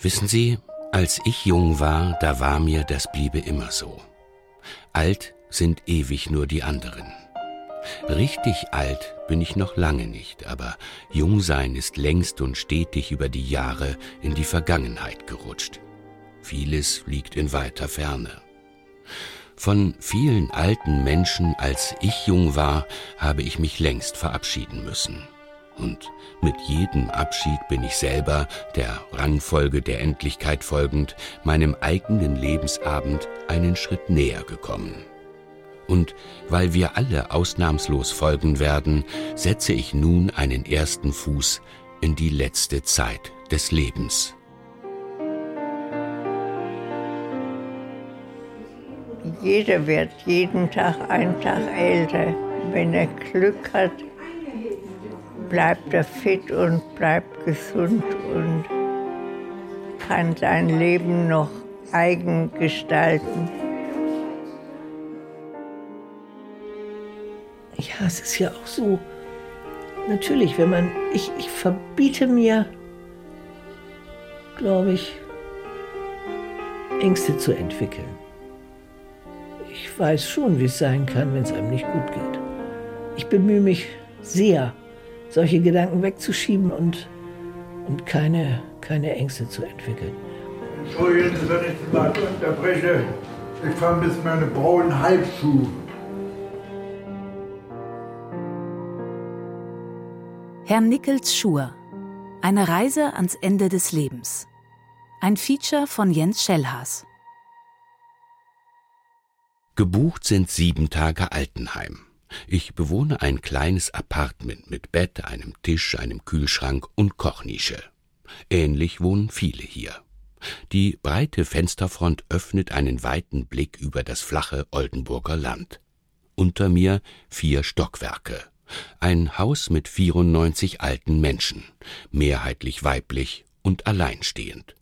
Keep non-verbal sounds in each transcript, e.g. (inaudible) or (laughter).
Wissen Sie, als ich jung war, da war mir, das bliebe immer so. Alt sind ewig nur die anderen. Richtig alt bin ich noch lange nicht, aber Jungsein ist längst und stetig über die Jahre in die Vergangenheit gerutscht. Vieles liegt in weiter Ferne. Von vielen alten Menschen, als ich jung war, habe ich mich längst verabschieden müssen. Und mit jedem Abschied bin ich selber, der Rangfolge der Endlichkeit folgend, meinem eigenen Lebensabend einen Schritt näher gekommen. Und weil wir alle ausnahmslos folgen werden, setze ich nun einen ersten Fuß in die letzte Zeit des Lebens. Jeder wird jeden Tag einen Tag älter. Wenn er Glück hat, bleibt er fit und bleibt gesund und kann sein Leben noch eigen gestalten. Ja, es ist ja auch so. Natürlich, wenn man. Ich, ich verbiete mir, glaube ich, Ängste zu entwickeln. Ich weiß schon, wie es sein kann, wenn es einem nicht gut geht. Ich bemühe mich sehr, solche Gedanken wegzuschieben und, und keine, keine Ängste zu entwickeln. Entschuldigen Sie, wenn ich mal unterbreche. Ich vermisse meine braunen Halbschuhe. Herr Nickels Schuhe. Eine Reise ans Ende des Lebens. Ein Feature von Jens Schellhaas. Gebucht sind sieben Tage Altenheim. Ich bewohne ein kleines Apartment mit Bett, einem Tisch, einem Kühlschrank und Kochnische. Ähnlich wohnen viele hier. Die breite Fensterfront öffnet einen weiten Blick über das flache Oldenburger Land. Unter mir vier Stockwerke. Ein Haus mit 94 alten Menschen, mehrheitlich weiblich und alleinstehend.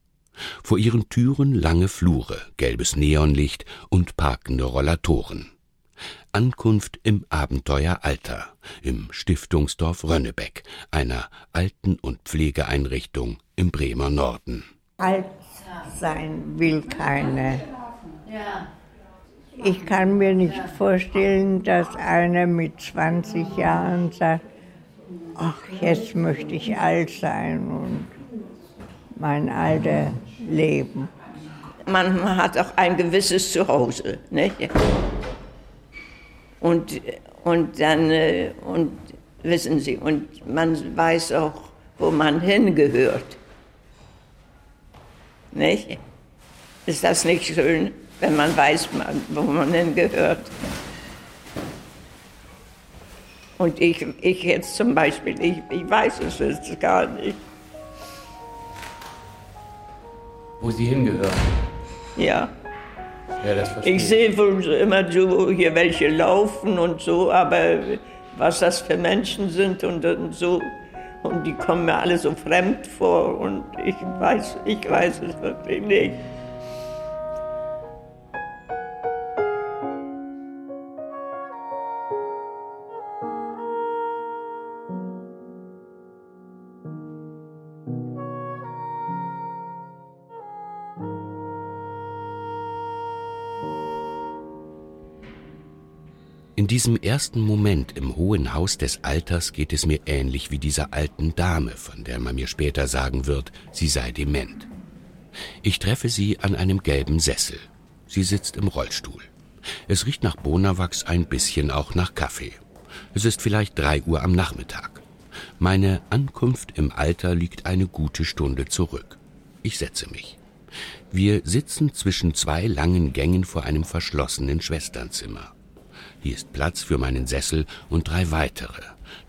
Vor ihren Türen lange Flure, gelbes Neonlicht und parkende Rollatoren. Ankunft im Abenteueralter, im Stiftungsdorf Rönnebeck, einer Alten- und Pflegeeinrichtung im Bremer Norden. Alt sein will keiner. Ich kann mir nicht vorstellen, dass einer mit 20 Jahren sagt, ach, jetzt möchte ich alt sein und mein Alter leben. Man hat auch ein gewisses Zuhause. Nicht? Und, und dann, äh, und wissen Sie, und man weiß auch, wo man hingehört. Nicht? Ist das nicht schön? wenn man weiß, wo man hingehört. Und ich, ich jetzt zum Beispiel, ich, ich weiß es jetzt gar nicht. Wo Sie hingehören? Ja. Ja, das verstehe ich sehe wohl immer so, hier welche laufen und so, aber was das für Menschen sind und, und so, und die kommen mir alle so fremd vor und ich weiß, ich weiß es wirklich nicht. Diesem ersten Moment im hohen Haus des Alters geht es mir ähnlich wie dieser alten Dame, von der man mir später sagen wird, sie sei dement. Ich treffe sie an einem gelben Sessel. Sie sitzt im Rollstuhl. Es riecht nach Bonawachs ein bisschen auch nach Kaffee. Es ist vielleicht drei Uhr am Nachmittag. Meine Ankunft im Alter liegt eine gute Stunde zurück. Ich setze mich. Wir sitzen zwischen zwei langen Gängen vor einem verschlossenen Schwesternzimmer. Hier ist Platz für meinen Sessel und drei weitere,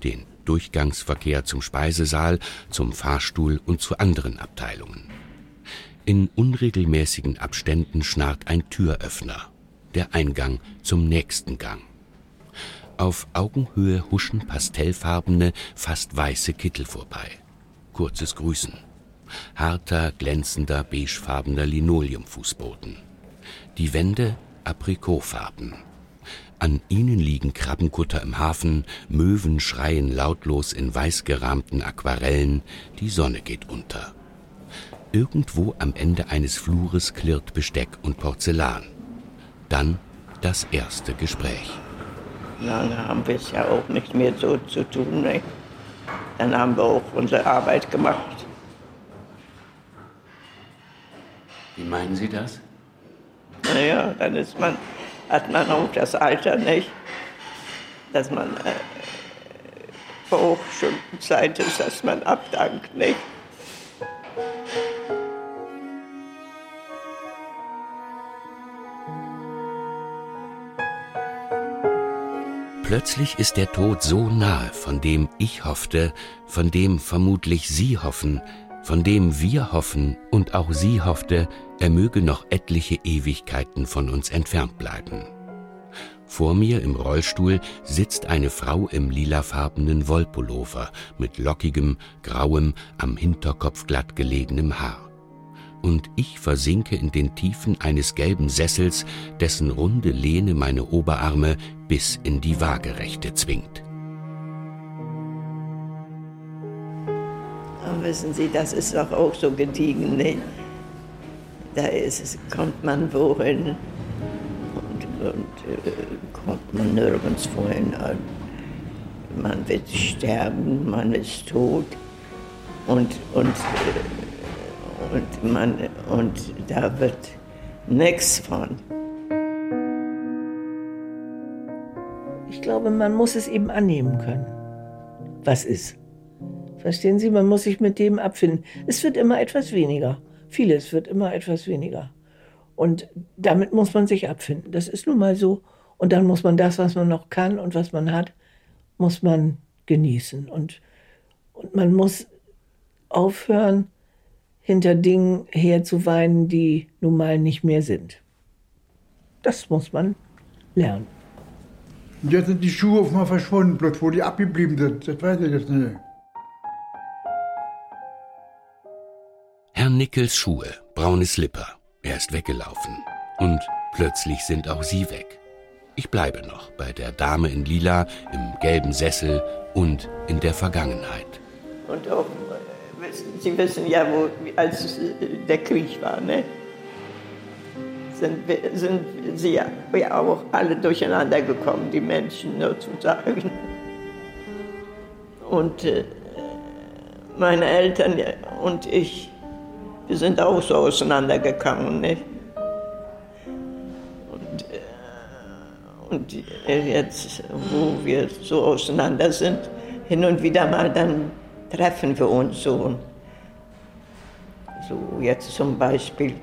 den Durchgangsverkehr zum Speisesaal, zum Fahrstuhl und zu anderen Abteilungen. In unregelmäßigen Abständen schnarrt ein Türöffner, der Eingang zum nächsten Gang. Auf Augenhöhe huschen pastellfarbene, fast weiße Kittel vorbei. Kurzes Grüßen. Harter, glänzender, beigefarbener Linoleumfußboden. Die Wände aprikotfarben. An ihnen liegen Krabbenkutter im Hafen, Möwen schreien lautlos in weißgerahmten Aquarellen, die Sonne geht unter. Irgendwo am Ende eines Flures klirrt Besteck und Porzellan. Dann das erste Gespräch. Lange haben wir es ja auch nicht mehr so zu tun. Ne? Dann haben wir auch unsere Arbeit gemacht. Wie meinen Sie das? Naja, dann ist man, hat man auch das Alter nicht, dass man äh, schon Zeit ist, dass man abdankt, nicht? Plötzlich ist der Tod so nahe, von dem ich hoffte, von dem vermutlich Sie hoffen, von dem wir hoffen und auch sie hoffte, er möge noch etliche Ewigkeiten von uns entfernt bleiben. Vor mir im Rollstuhl sitzt eine Frau im lilafarbenen Wollpullover mit lockigem, grauem, am Hinterkopf glatt gelegenem Haar und ich versinke in den Tiefen eines gelben Sessels, dessen runde Lehne meine Oberarme bis in die Waagerechte zwingt. Wissen Sie, das ist doch auch so gediegen, ne? Da ist, kommt man wohin und, und äh, kommt man nirgends wohin. Man wird sterben, man ist tot und, und äh, und, man, und da wird nichts von. Ich glaube, man muss es eben annehmen können, was ist. Verstehen Sie, man muss sich mit dem abfinden. Es wird immer etwas weniger. Vieles wird immer etwas weniger. Und damit muss man sich abfinden. Das ist nun mal so. Und dann muss man das, was man noch kann und was man hat, muss man genießen. Und, und man muss aufhören, hinter Dingen herzuweinen, die nun mal nicht mehr sind. Das muss man lernen. Und jetzt sind die Schuhe auf mal verschwunden, bloß wo die abgeblieben sind. Das weiß ich jetzt nicht. Herr Nickels Schuhe, braune Slipper. Er ist weggelaufen. Und plötzlich sind auch sie weg. Ich bleibe noch bei der Dame in Lila, im gelben Sessel und in der Vergangenheit. Und auch Sie wissen ja, wo, als der Krieg war, ne? sind, sind sie ja auch alle durcheinander gekommen, die Menschen sozusagen. Und äh, meine Eltern und ich, wir sind auch so auseinandergegangen. Ne? Und, äh, und jetzt, wo wir so auseinander sind, hin und wieder mal dann treffen wir uns so. So jetzt zum Beispiel,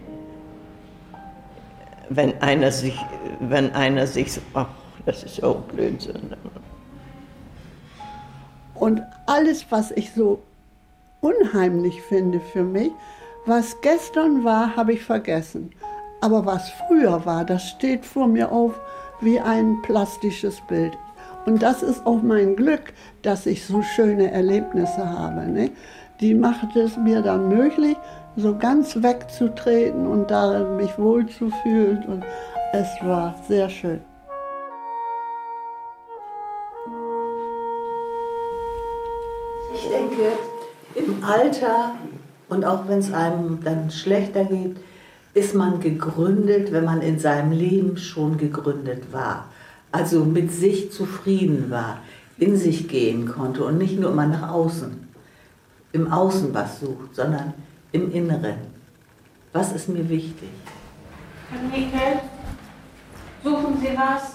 wenn einer sich, wenn einer sich, ach, das ist auch Blödsinn. Und alles, was ich so unheimlich finde für mich, was gestern war, habe ich vergessen. Aber was früher war, das steht vor mir auf wie ein plastisches Bild. Und das ist auch mein Glück, dass ich so schöne Erlebnisse habe. Ne? Die macht es mir dann möglich, so ganz wegzutreten und darin mich wohlzufühlen. Und es war sehr schön. Ich denke, im Alter und auch wenn es einem dann schlechter geht, ist man gegründet, wenn man in seinem Leben schon gegründet war. Also mit sich zufrieden war, in sich gehen konnte und nicht nur immer nach außen, im Außen was sucht, sondern im Inneren. Was ist mir wichtig? Herr Nickel, suchen Sie was?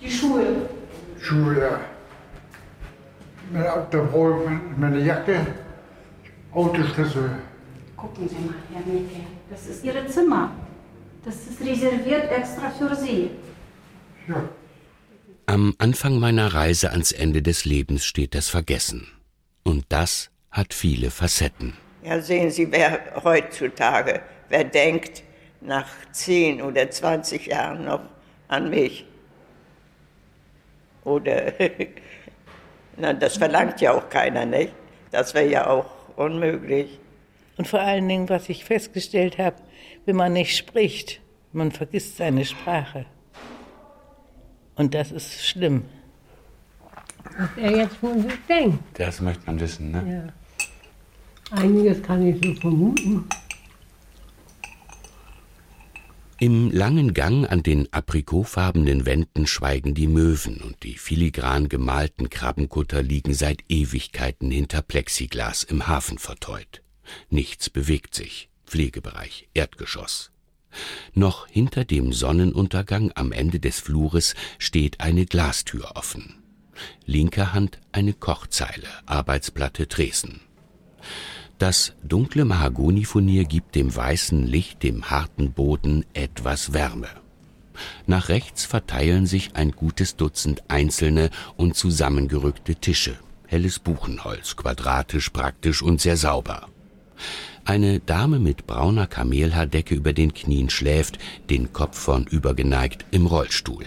Die Schuhe. Schuhe, ja. Meine, da brauche ich meine Jacke, Autoschlüssel. Gucken Sie mal, Herr Nickel, das ist Ihr Zimmer. Das ist reserviert extra für Sie. Ja. Am Anfang meiner Reise ans Ende des Lebens steht das Vergessen. Und das hat viele Facetten. Ja, sehen Sie, wer heutzutage, wer denkt nach 10 oder 20 Jahren noch an mich? Oder, (laughs) na, das verlangt ja auch keiner, nicht? Das wäre ja auch unmöglich. Und vor allen Dingen, was ich festgestellt habe, wenn man nicht spricht, man vergisst seine Sprache. Und das ist schlimm. Was er jetzt von sich denkt. Das möchte man wissen, ne? Ja. Einiges kann ich so vermuten. Im langen Gang an den aprikotfarbenen Wänden schweigen die Möwen und die filigran gemalten Krabbenkutter liegen seit Ewigkeiten hinter Plexiglas im Hafen verteut. Nichts bewegt sich. Pflegebereich, Erdgeschoss. Noch hinter dem Sonnenuntergang am Ende des Flures steht eine Glastür offen. Linker Hand eine Kochzeile, Arbeitsplatte Tresen. Das dunkle Mahagonifurnier gibt dem weißen Licht, dem harten Boden etwas Wärme. Nach rechts verteilen sich ein gutes Dutzend einzelne und zusammengerückte Tische. Helles Buchenholz, quadratisch, praktisch und sehr sauber. Eine Dame mit brauner Kamelhaardecke über den Knien schläft, den Kopf vornüber geneigt, im Rollstuhl.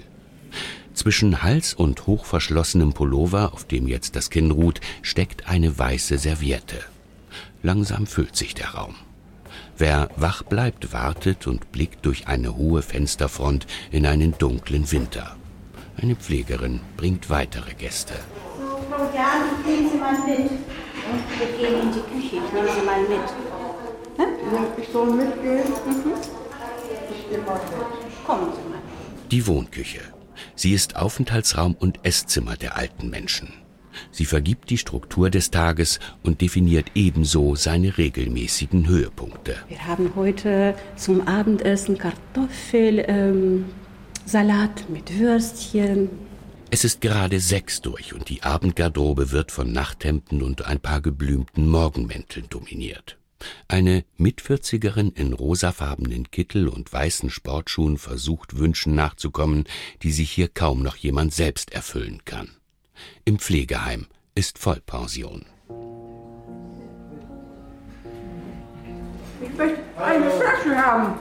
Zwischen Hals und hochverschlossenem Pullover, auf dem jetzt das Kinn ruht, steckt eine weiße Serviette. Langsam füllt sich der Raum. Wer wach bleibt, wartet und blickt durch eine hohe Fensterfront in einen dunklen Winter. Eine Pflegerin bringt weitere Gäste. So, Frau Jan, gehen Sie mal mit. Wir gehen in die Küche, ich nehme Sie mal mit. Hm? Ich soll mitgehen? Mhm. Ich gehe mal mit. Kommen Sie mal. Die Wohnküche. Sie ist Aufenthaltsraum und Esszimmer der alten Menschen. Sie vergibt die Struktur des Tages und definiert ebenso seine regelmäßigen Höhepunkte. Wir haben heute zum Abendessen Kartoffel, ähm, mit Würstchen. Es ist gerade sechs durch und die Abendgarderobe wird von Nachthemden und ein paar geblümten Morgenmänteln dominiert. Eine Mitvierzigerin in rosafarbenen Kittel und weißen Sportschuhen versucht Wünschen nachzukommen, die sich hier kaum noch jemand selbst erfüllen kann. Im Pflegeheim ist Vollpension. Ich möchte eine Flasche haben.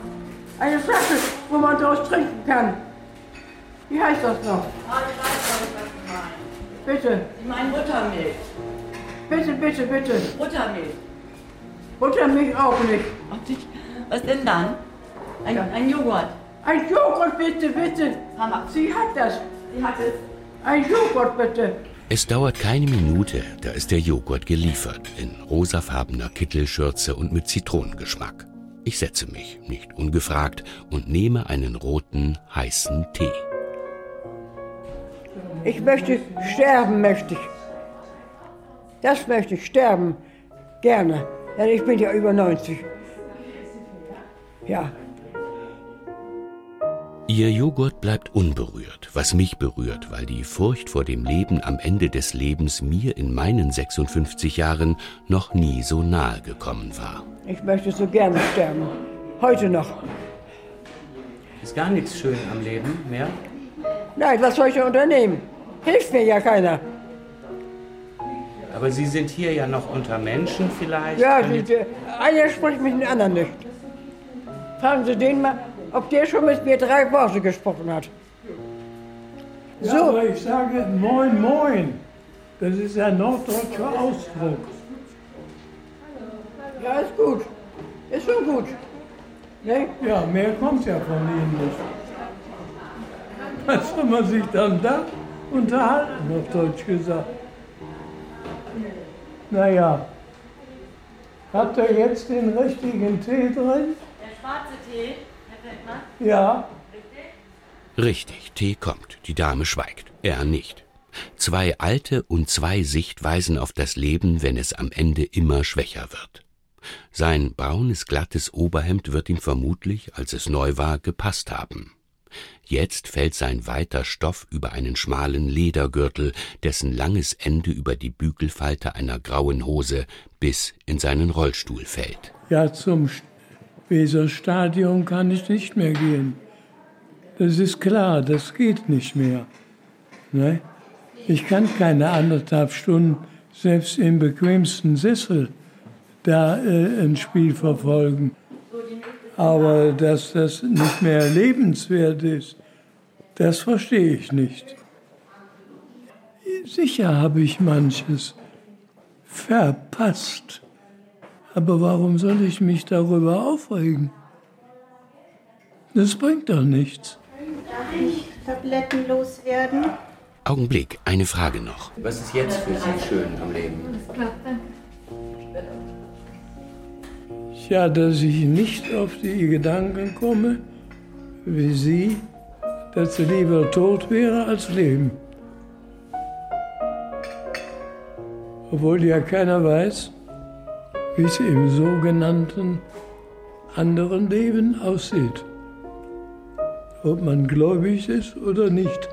Eine Flasche, wo man draus trinken kann. Wie heißt das noch? Bitte. Ich meine Buttermilch. Bitte, bitte, bitte. Buttermilch. Buttermilch auch nicht. Was denn dann? Ein, ein Joghurt. Ein Joghurt bitte, bitte. Mama. Sie hat das. Sie hat es. Ein Joghurt bitte. Es dauert keine Minute, da ist der Joghurt geliefert, in rosafarbener Kittelschürze und mit Zitronengeschmack. Ich setze mich, nicht ungefragt, und nehme einen roten, heißen Tee. Ich möchte sterben, möchte ich. Das möchte ich, sterben. Gerne. Denn ich bin ja über 90. Ja. Ihr Joghurt bleibt unberührt, was mich berührt, weil die Furcht vor dem Leben am Ende des Lebens mir in meinen 56 Jahren noch nie so nahe gekommen war. Ich möchte so gerne sterben. Heute noch. Ist gar nichts schön am Leben mehr. Nein, was soll ich denn unternehmen? Hilft mir ja keiner. Aber Sie sind hier ja noch unter Menschen vielleicht. Ja, die, einer spricht mit dem anderen nicht. Fragen Sie den mal, ob der schon mit mir drei Worte gesprochen hat. Ja, aber ich sage Moin Moin. Das ist ein norddeutscher Ausdruck. Ja, ist gut. Ist schon gut. Ne? Ja, mehr kommt ja von Ihnen nicht. Was soll man sich dann da unterhalten, auf Deutsch gesagt? Naja, habt ihr jetzt den richtigen Tee drin? Der schwarze Tee, Feldmann. Ja. Richtig, Tee kommt, die Dame schweigt, er nicht. Zwei alte und zwei Sichtweisen auf das Leben, wenn es am Ende immer schwächer wird. Sein braunes, glattes Oberhemd wird ihm vermutlich, als es neu war, gepasst haben. Jetzt fällt sein weiter Stoff über einen schmalen Ledergürtel, dessen langes Ende über die Bügelfalte einer grauen Hose bis in seinen Rollstuhl fällt. Ja, zum Weserstadion kann ich nicht mehr gehen. Das ist klar, das geht nicht mehr. Ne? Ich kann keine anderthalb Stunden, selbst im bequemsten Sessel, da äh, ein Spiel verfolgen. Aber dass das nicht mehr lebenswert ist, das verstehe ich nicht. Sicher habe ich manches verpasst. Aber warum soll ich mich darüber aufregen? Das bringt doch nichts. Darf ich Tabletten loswerden? Augenblick, eine Frage noch. Was ist jetzt für Sie schön am Leben? Ja, dass ich nicht auf die Gedanken komme, wie Sie, dass sie lieber tot wäre als leben. Obwohl ja keiner weiß, wie es im sogenannten anderen Leben aussieht. Ob man gläubig ist oder nicht,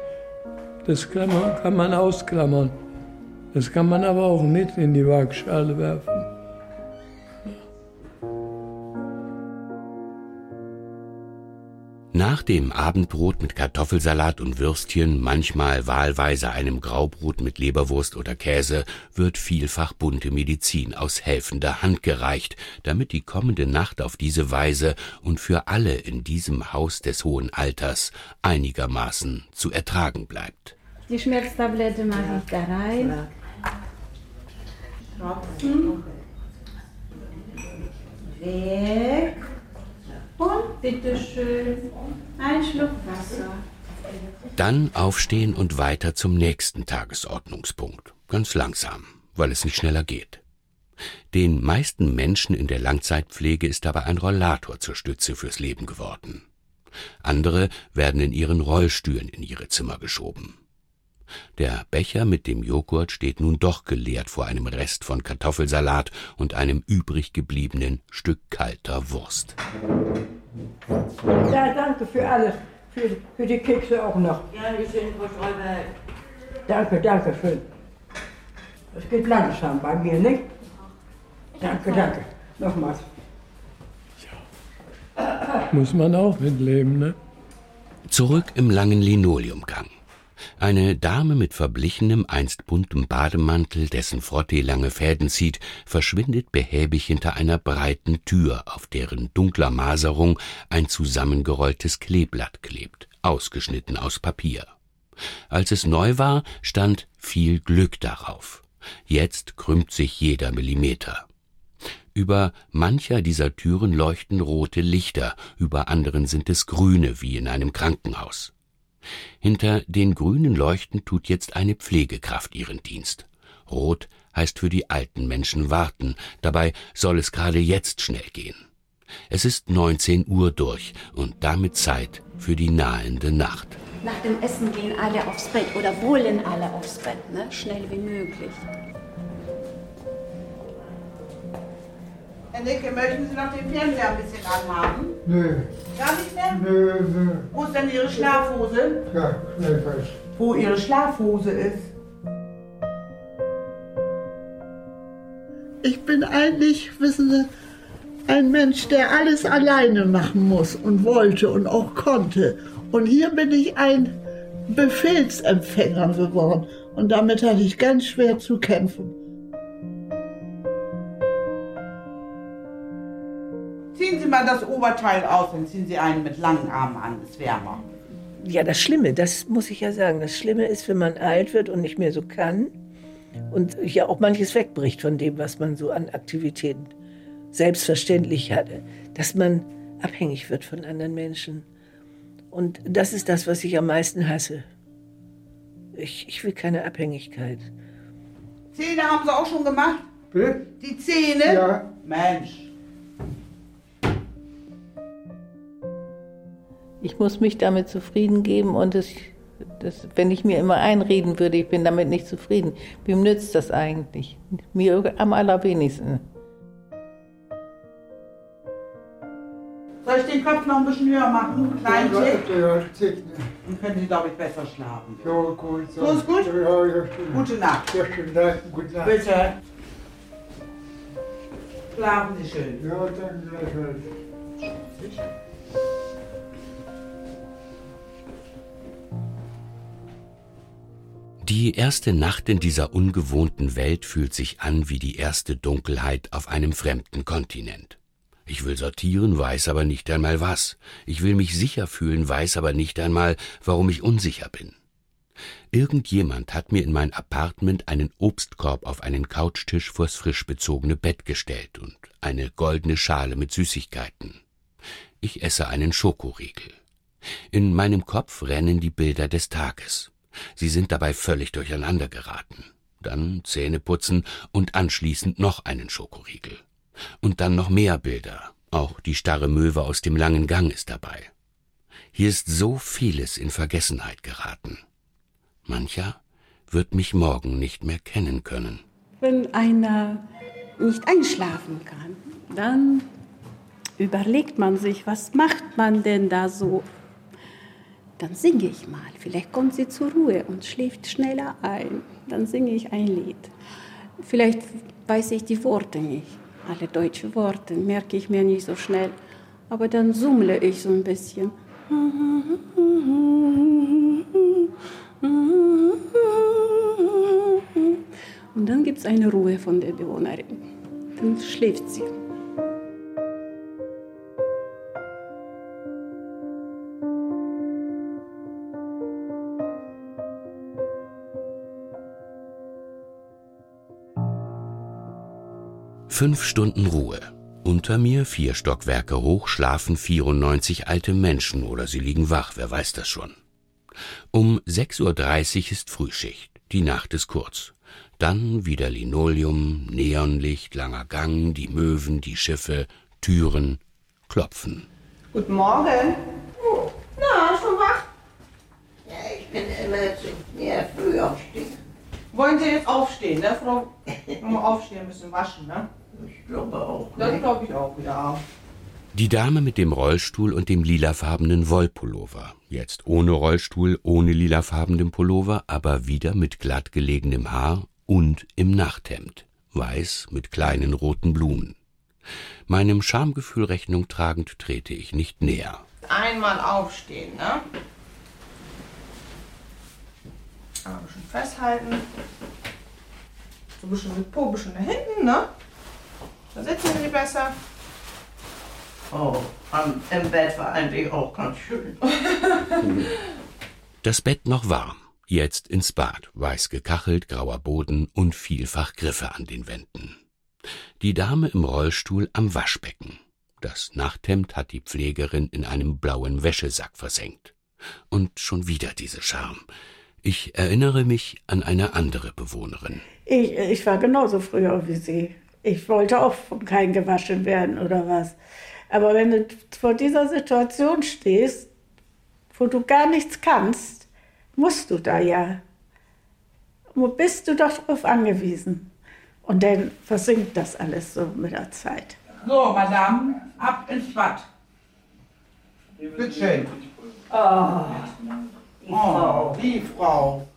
das kann man, kann man ausklammern. Das kann man aber auch mit in die Waagschale werfen. Dem Abendbrot mit Kartoffelsalat und Würstchen, manchmal wahlweise einem Graubrot mit Leberwurst oder Käse, wird vielfach bunte Medizin aus helfender Hand gereicht, damit die kommende Nacht auf diese Weise und für alle in diesem Haus des hohen Alters einigermaßen zu ertragen bleibt. Die Schmerztablette mache ich da rein. Tropfen. Weg. Und bitteschön, ein Schluck Wasser. Dann aufstehen und weiter zum nächsten Tagesordnungspunkt. Ganz langsam, weil es nicht schneller geht. Den meisten Menschen in der Langzeitpflege ist dabei ein Rollator zur Stütze fürs Leben geworden. Andere werden in ihren Rollstühlen in ihre Zimmer geschoben. Der Becher mit dem Joghurt steht nun doch geleert vor einem Rest von Kartoffelsalat und einem übrig gebliebenen Stück kalter Wurst. Ja, danke für alles. Für, für die Kekse auch noch. Ja, wir sind Frau Schreiber. Danke, danke schön. Es geht langsam bei mir, nicht? Danke, danke. Nochmals. Muss man auch mitleben, ne? Zurück im langen Linoleumgang. Eine Dame mit verblichenem, einst buntem Bademantel, dessen Frottee lange Fäden zieht, verschwindet behäbig hinter einer breiten Tür, auf deren dunkler Maserung ein zusammengerolltes Kleeblatt klebt, ausgeschnitten aus Papier. Als es neu war, stand viel Glück darauf. Jetzt krümmt sich jeder Millimeter. Über mancher dieser Türen leuchten rote Lichter, über anderen sind es grüne, wie in einem Krankenhaus. Hinter den grünen Leuchten tut jetzt eine Pflegekraft ihren Dienst. Rot heißt für die alten Menschen warten, dabei soll es gerade jetzt schnell gehen. Es ist 19 Uhr durch und damit Zeit für die nahende Nacht. Nach dem Essen gehen alle aufs Bett oder wollen alle aufs Bett, ne? schnell wie möglich. Herr Nicke, möchten Sie noch den Fernseher ein bisschen anhaben? Nö. Gar nicht mehr? Nö, nö. Wo ist denn Ihre Schlafhose? Ja, schnell was. Wo Ihre Schlafhose ist? Ich bin eigentlich, wissen Sie, ein Mensch, der alles alleine machen muss und wollte und auch konnte. Und hier bin ich ein Befehlsempfänger geworden. Und damit hatte ich ganz schwer zu kämpfen. Ziehen Sie mal das Oberteil aus und ziehen Sie einen mit langen Armen an, ist wärmer. Ja, das Schlimme, das muss ich ja sagen, das Schlimme ist, wenn man alt wird und nicht mehr so kann und ja auch manches wegbricht von dem, was man so an Aktivitäten selbstverständlich hatte, dass man abhängig wird von anderen Menschen. Und das ist das, was ich am meisten hasse. Ich, ich will keine Abhängigkeit. Zähne haben Sie auch schon gemacht? Bitte? Die Zähne? Ja. Mensch. Ich muss mich damit zufrieden geben und es, das, wenn ich mir immer einreden würde, ich bin damit nicht zufrieden, wem nützt das eigentlich? Mir am allerwenigsten. Soll ich den Kopf noch ein bisschen höher machen? Kleinen Ja, Tick? ja, Tick. Dann können Sie, glaube ich, besser schlafen. Ja, gut. So ist gut? Ja, ja. Gute Nacht. Ja, schönen Dank. Gute Nacht. Bitte. Schlafen Sie schön. Ja, danke gleichfalls. Die erste Nacht in dieser ungewohnten Welt fühlt sich an wie die erste Dunkelheit auf einem fremden Kontinent. Ich will sortieren, weiß aber nicht einmal was. Ich will mich sicher fühlen, weiß aber nicht einmal, warum ich unsicher bin. Irgendjemand hat mir in mein Apartment einen Obstkorb auf einen Couchtisch vors frisch bezogene Bett gestellt und eine goldene Schale mit Süßigkeiten. Ich esse einen Schokoriegel. In meinem Kopf rennen die Bilder des Tages. Sie sind dabei völlig durcheinander geraten. Dann Zähne putzen und anschließend noch einen Schokoriegel. Und dann noch mehr Bilder. Auch die starre Möwe aus dem langen Gang ist dabei. Hier ist so vieles in Vergessenheit geraten. Mancher wird mich morgen nicht mehr kennen können. Wenn einer nicht einschlafen kann, dann überlegt man sich, was macht man denn da so? Dann singe ich mal. Vielleicht kommt sie zur Ruhe und schläft schneller ein. Dann singe ich ein Lied. Vielleicht weiß ich die Worte nicht. Alle deutschen Worte merke ich mir nicht so schnell. Aber dann summle ich so ein bisschen. Und dann gibt es eine Ruhe von der Bewohnerin. Dann schläft sie. Fünf Stunden Ruhe. Unter mir, vier Stockwerke hoch, schlafen 94 alte Menschen oder sie liegen wach, wer weiß das schon. Um 6.30 Uhr ist Frühschicht, die Nacht ist kurz. Dann wieder Linoleum, Neonlicht, langer Gang, die Möwen, die Schiffe, Türen, Klopfen. Guten Morgen. Oh, na, schon wach? Ja, ich bin immer zu ja, früh aufstehen. Wollen Sie jetzt aufstehen, ne, Frau? Mal aufstehen, ein bisschen waschen, ne? Ich glaube auch. Das ne? glaube ich auch, ja. Die Dame mit dem Rollstuhl und dem lilafarbenen Wollpullover. Jetzt ohne Rollstuhl, ohne lilafarbenen Pullover, aber wieder mit glatt gelegenem Haar und im Nachthemd. Weiß mit kleinen roten Blumen. Meinem Schamgefühl Rechnung tragend trete ich nicht näher. Einmal aufstehen, ne? Einmal ein bisschen festhalten. So ein bisschen mit Po, ein bisschen nach hinten, ne? Da sitzen Sie besser. Oh, am, im Bett war eigentlich auch ganz schön. (laughs) Das Bett noch warm. Jetzt ins Bad. Weiß gekachelt, grauer Boden und vielfach Griffe an den Wänden. Die Dame im Rollstuhl am Waschbecken. Das Nachthemd hat die Pflegerin in einem blauen Wäschesack versenkt. Und schon wieder diese Scham. Ich erinnere mich an eine andere Bewohnerin. Ich, ich war genauso früher wie Sie. Ich wollte auch von keinem gewaschen werden oder was. Aber wenn du vor dieser Situation stehst, wo du gar nichts kannst, musst du da ja. Wo bist du doch darauf angewiesen? Und dann versinkt das alles so mit der Zeit. So, Madame, ab ins Bad. Bitte schön. Oh, Oh, die Frau.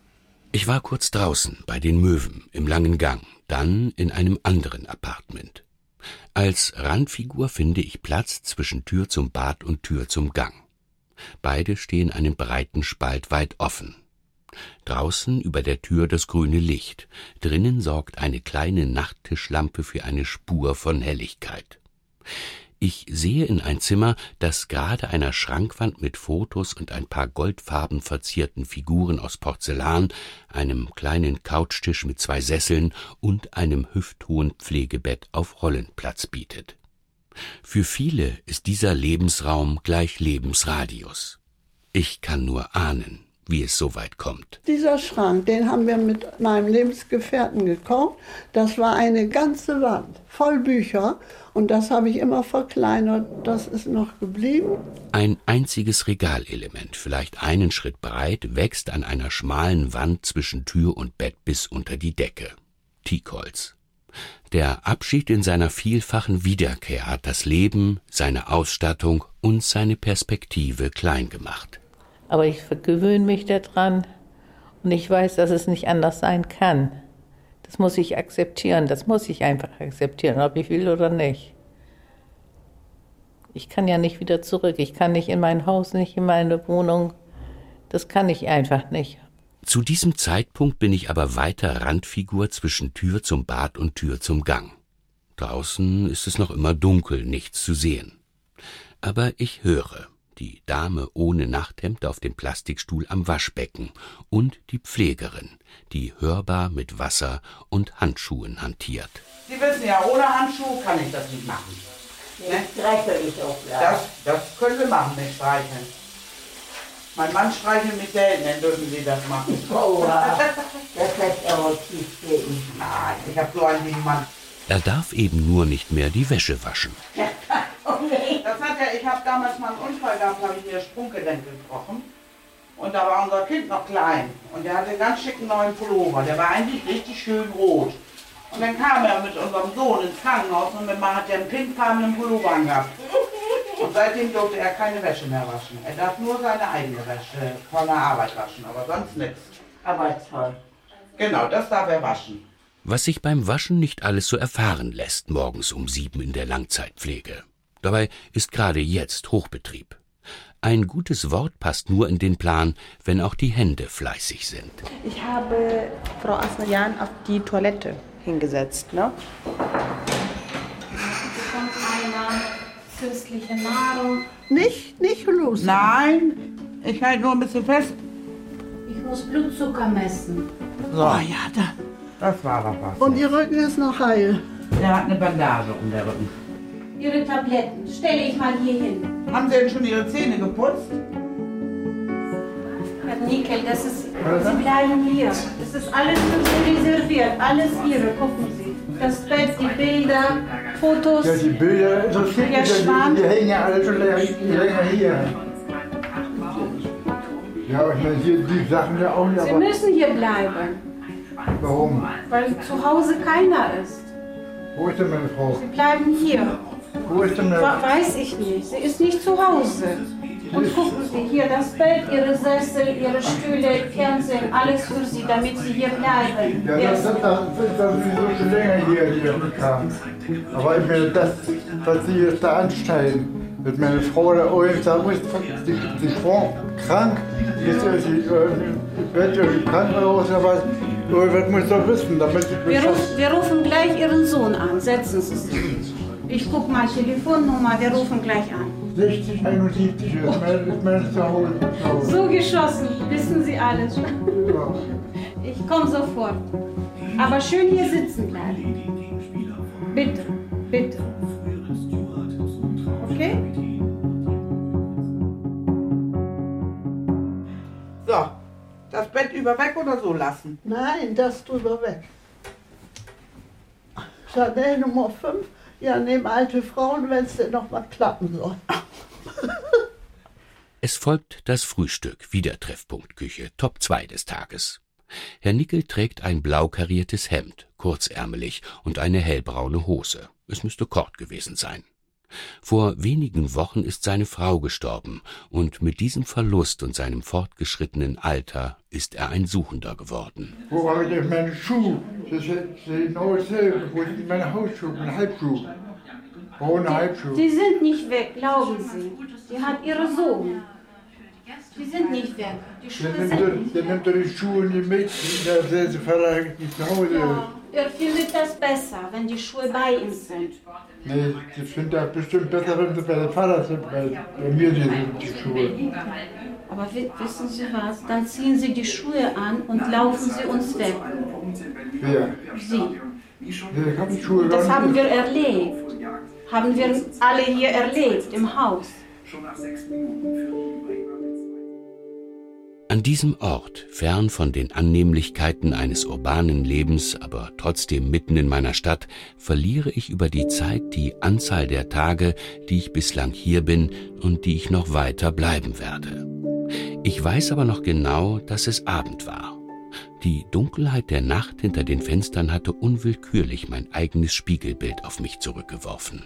Ich war kurz draußen bei den Möwen im langen Gang, dann in einem anderen Apartment. Als Randfigur finde ich Platz zwischen Tür zum Bad und Tür zum Gang. Beide stehen einen breiten Spalt weit offen. Draußen über der Tür das grüne Licht, drinnen sorgt eine kleine Nachttischlampe für eine Spur von Helligkeit. Ich sehe in ein Zimmer, das gerade einer Schrankwand mit Fotos und ein paar goldfarben verzierten Figuren aus Porzellan, einem kleinen Couchtisch mit zwei Sesseln und einem hüfthohen Pflegebett auf Rollen Platz bietet. Für viele ist dieser Lebensraum gleich Lebensradius. Ich kann nur ahnen, wie es so weit kommt. Dieser Schrank, den haben wir mit meinem Lebensgefährten gekauft. Das war eine ganze Wand voll Bücher und das habe ich immer verkleinert. Das ist noch geblieben. Ein einziges Regalelement, vielleicht einen Schritt breit, wächst an einer schmalen Wand zwischen Tür und Bett bis unter die Decke. Teakholz. Der Abschied in seiner vielfachen Wiederkehr hat das Leben, seine Ausstattung und seine Perspektive klein gemacht. Aber ich gewöhne mich daran und ich weiß, dass es nicht anders sein kann. Das muss ich akzeptieren, das muss ich einfach akzeptieren, ob ich will oder nicht. Ich kann ja nicht wieder zurück, ich kann nicht in mein Haus, nicht in meine Wohnung. Das kann ich einfach nicht. Zu diesem Zeitpunkt bin ich aber weiter Randfigur zwischen Tür zum Bad und Tür zum Gang. Draußen ist es noch immer dunkel, nichts zu sehen. Aber ich höre die Dame ohne Nachthemd auf dem Plastikstuhl am Waschbecken und die Pflegerin, die hörbar mit Wasser und Handschuhen hantiert. Sie wissen ja, ohne Handschuhe kann ich das nicht machen. Ne? Ich auch gleich. Das, das können Sie machen mit Streicheln. Mein Mann streichelt mich selten, dann dürfen Sie das machen. (laughs) Oh, das lässt aber tief. Nein, ich habe so einen lieben Mann. Er darf eben nur nicht mehr die Wäsche waschen. (laughs) Das hat ja, ich habe damals mal einen Unfall gehabt, habe ich mir das Sprunggelenk gebrochen. Und da war unser Kind noch klein. Und der hatte einen ganz schicken neuen Pullover. Der war eigentlich richtig schön rot. Und dann kam er mit unserem Sohn ins Krankenhaus und man hat ja einen pinkfarbenen Pullover angehabt. Und seitdem durfte er keine Wäsche mehr waschen. Er darf nur seine eigene Wäsche von der Arbeit waschen, aber sonst nichts. Arbeitsvoll. Genau, das darf er waschen. Was sich beim Waschen nicht alles so erfahren lässt, morgens um sieben in der Langzeitpflege. Dabei ist gerade jetzt Hochbetrieb. Ein gutes Wort passt nur in den Plan, wenn auch die Hände fleißig sind. Ich habe Frau Asnajan auf die Toilette hingesetzt. Ne? fürstliche Nahrung. Nicht, nicht los. Nein, ich halte nur ein bisschen fest. Ich muss Blutzucker messen. So. Oh ja, da. Das war doch was. Und Ihr Rücken ist noch heil. Der hat eine Bandage um der Rücken. Ihre Tabletten stelle ich mal hier hin. Haben Sie denn schon Ihre Zähne geputzt? Herr Nickel, das ist. Sie bleiben hier. Das ist alles für Sie reserviert. Alles Ihre. Gucken Sie. Das Bett, die Bilder, Fotos. Ja, die Bilder interessieren mich die, die hängen ja alle schon länger, länger hier. Ja, aber ich meine, hier die Sachen ja auch nicht, Sie aber müssen hier bleiben, warum? weil zu Hause keiner ist. Wo ist denn meine Frau? Sie bleiben hier. Wo ist denn meine Wa- Weiß ich nicht. Sie ist nicht zu Hause. Und gucken Sie, hier das Bett, Ihre Sessel, Ihre Stühle, Fernsehen, alles für Sie, damit Sie hier bleiben. Ja, das, das, das, das ist sowieso schon länger hier, hier kam. Aber ich meine, das, was Sie jetzt da anstellen, mit meiner Frau da oben, da ist die, die Frau krank, ist ja sie wird im Krankenhaus, aber irgendwas muss doch wissen, damit ich Wir, ruf, wir rufen gleich Ihren Sohn an. Setzen Sie sich. Ich guck mal Telefonnummer, wir rufen gleich an. 60, 71 ist mein, ist mein Zuhause. So geschossen, wissen Sie alles. Ich komme sofort. Aber schön hier sitzen bleiben. Bitte, bitte. Okay? Das Bett über weg oder so lassen? Nein, das drüber weg. Chanel Nummer 5. Ja, neben alte Frauen, wenn es denn noch mal klappen soll. (laughs) Es folgt das Frühstück, wieder Treffpunktküche, Top 2 des Tages. Herr Nickel trägt ein blau kariertes Hemd, kurzärmelig und eine hellbraune Hose. Es müsste Kord gewesen sein. Vor wenigen Wochen ist seine Frau gestorben, und mit diesem Verlust und seinem fortgeschrittenen Alter ist er ein Suchender geworden. Wo habe ich denn meine Schuhe? Das ist genau dasselbe. Wo sind meine Hausschuhe, meine Halbschuhe? Ohne Halbschuhe. Sie sind nicht weg, glauben Sie. Die hat ihre Sohn. Die sind nicht weg. Die Der Schuhe nimmt, sind doch- nicht der nimmt doch die Schuhe nicht mit, der setzt vielleicht nicht zu Hause. Ja, er findet das besser, wenn die Schuhe bei ihm sind. Nee, ich finde das bestimmt besser, wenn sie bei der Vater sind, weil bei mir die sind die Schuhe. Aber wi- wissen Sie was? Dann ziehen Sie die Schuhe an und laufen Sie uns weg. Wer? Sie. Nee, ich hab die Schuhe Das haben nicht. wir erlebt. Haben wir alle hier erlebt im Haus. An diesem Ort, fern von den Annehmlichkeiten eines urbanen Lebens, aber trotzdem mitten in meiner Stadt, verliere ich über die Zeit die Anzahl der Tage, die ich bislang hier bin und die ich noch weiter bleiben werde. Ich weiß aber noch genau, dass es Abend war. Die Dunkelheit der Nacht hinter den Fenstern hatte unwillkürlich mein eigenes Spiegelbild auf mich zurückgeworfen.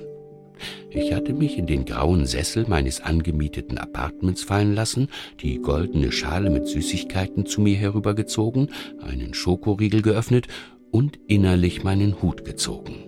Ich hatte mich in den grauen Sessel meines angemieteten Apartments fallen lassen, die goldene Schale mit Süßigkeiten zu mir herübergezogen, einen Schokoriegel geöffnet und innerlich meinen Hut gezogen.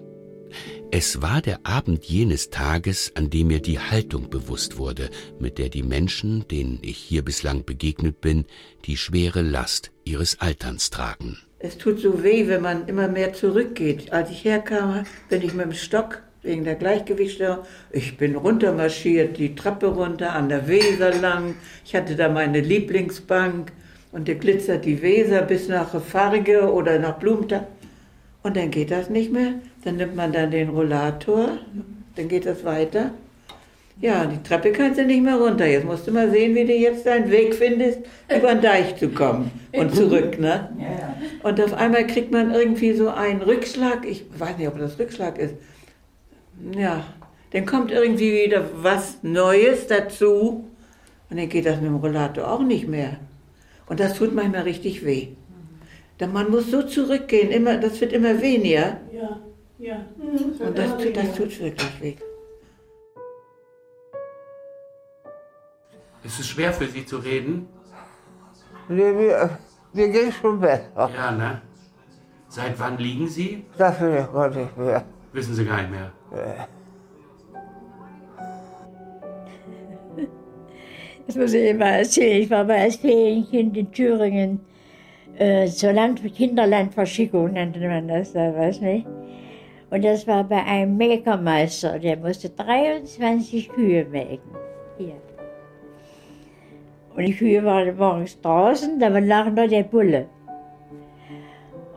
Es war der Abend jenes Tages, an dem mir die Haltung bewusst wurde, mit der die Menschen, denen ich hier bislang begegnet bin, die schwere Last ihres Alterns tragen. Es tut so weh, wenn man immer mehr zurückgeht. Als ich herkam, bin ich mit dem Stock wegen der Gleichgewichtsstörung. Ich bin runtermarschiert, die Treppe runter, an der Weser lang. Ich hatte da meine Lieblingsbank und da glitzert die Weser bis nach Farge oder nach Blumenthal. Und dann geht das nicht mehr. Dann nimmt man dann den Rollator, dann geht das weiter. Ja, die Treppe kannst du nicht mehr runter. Jetzt musst du mal sehen, wie du jetzt deinen Weg findest, über den Deich zu kommen und zurück, ne? Und auf einmal kriegt man irgendwie so einen Rückschlag. Ich weiß nicht, ob das Rückschlag ist. Ja, dann kommt irgendwie wieder was Neues dazu und dann geht das mit dem Rollator auch nicht mehr. Und das tut manchmal richtig weh. Denn man muss so zurückgehen, immer, das wird immer weniger. Ja, ja. Und das, tut- das tut wirklich weh. Ist es schwer für Sie zu reden? Nee, mir, mir geht schon besser. Ja, ne? Seit wann liegen Sie? Das will ich gar nicht mehr. Wissen Sie gar nicht mehr. Das muss ich immer erzählen. Ich war mal als Ferienkind in Thüringen äh, zur Land Kinderlandverschickung, nannte man das damals, nicht? Und das war bei einem Melkermeister, der musste 23 Kühe melken. Hier. Und die Kühe waren morgens draußen, da lag noch der Bulle.